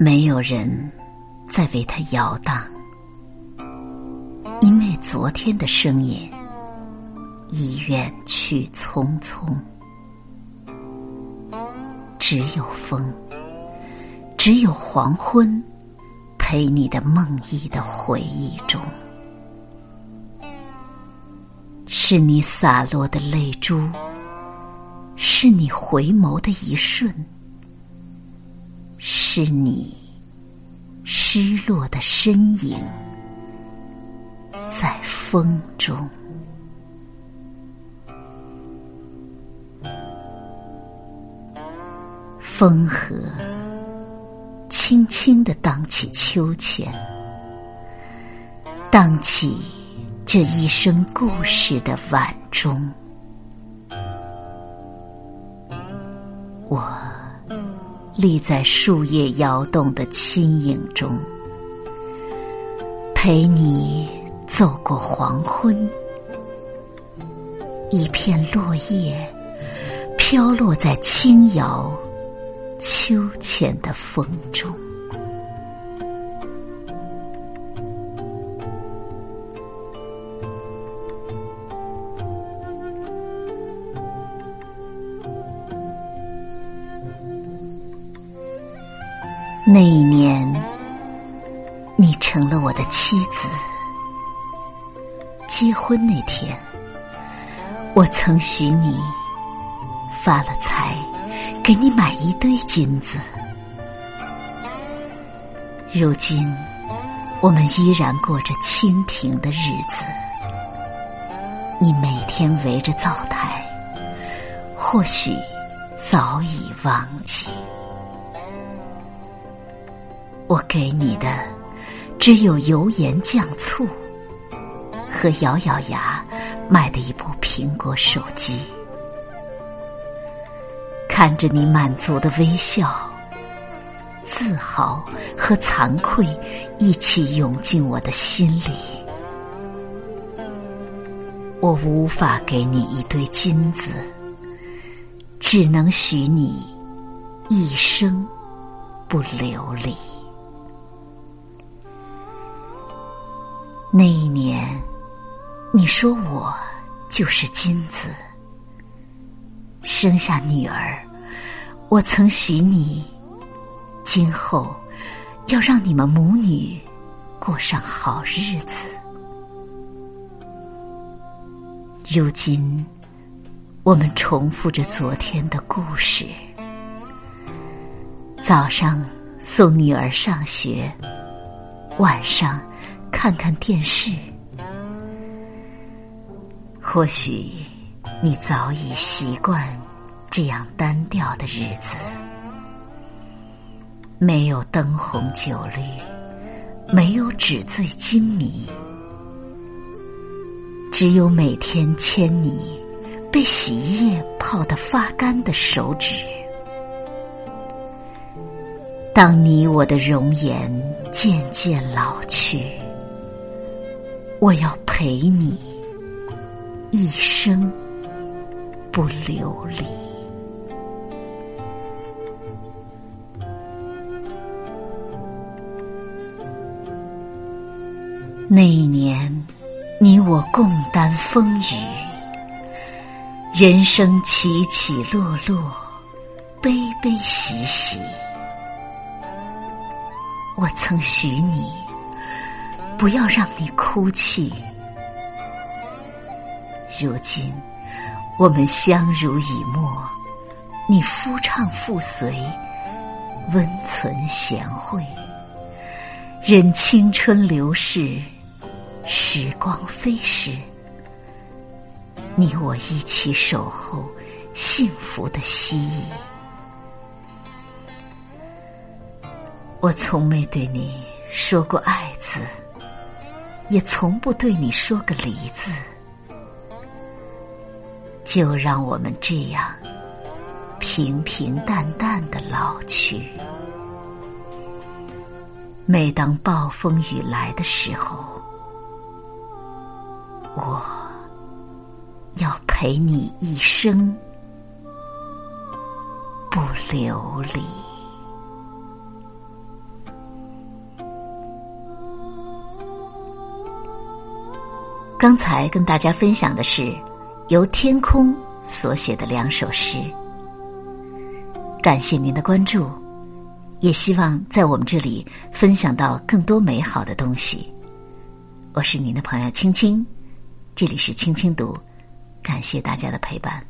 没有人在为他摇荡，因为昨天的声音已远去匆匆。只有风，只有黄昏，陪你的梦呓的回忆中，是你洒落的泪珠，是你回眸的一瞬。是你失落的身影，在风中。风和轻轻的荡起秋千，荡起这一生故事的晚钟。我。立在树叶摇动的轻影中，陪你走过黄昏。一片落叶飘落在轻摇秋千的风中。那一年，你成了我的妻子。结婚那天，我曾许你发了财，给你买一堆金子。如今，我们依然过着清贫的日子。你每天围着灶台，或许早已忘记。我给你的只有油盐酱醋和咬咬牙买的一部苹果手机。看着你满足的微笑，自豪和惭愧一起涌进我的心里。我无法给你一堆金子，只能许你一生不流离。那一年，你说我就是金子。生下女儿，我曾许你，今后要让你们母女过上好日子。如今，我们重复着昨天的故事：早上送女儿上学，晚上。看看电视，或许你早已习惯这样单调的日子，没有灯红酒绿，没有纸醉金迷，只有每天牵你被洗衣液泡得发干的手指。当你我的容颜渐渐老去。我要陪你一生不流离。那一年，你我共担风雨，人生起起落落，悲悲喜喜。我曾许你。不要让你哭泣。如今，我们相濡以沫，你夫唱妇随，温存贤惠，任青春流逝，时光飞逝，你我一起守候幸福的希冀。我从没对你说过爱字。也从不对你说个离字，就让我们这样平平淡淡的老去。每当暴风雨来的时候，我要陪你一生不流离。刚才跟大家分享的是由天空所写的两首诗。感谢您的关注，也希望在我们这里分享到更多美好的东西。我是您的朋友青青，这里是青青读，感谢大家的陪伴。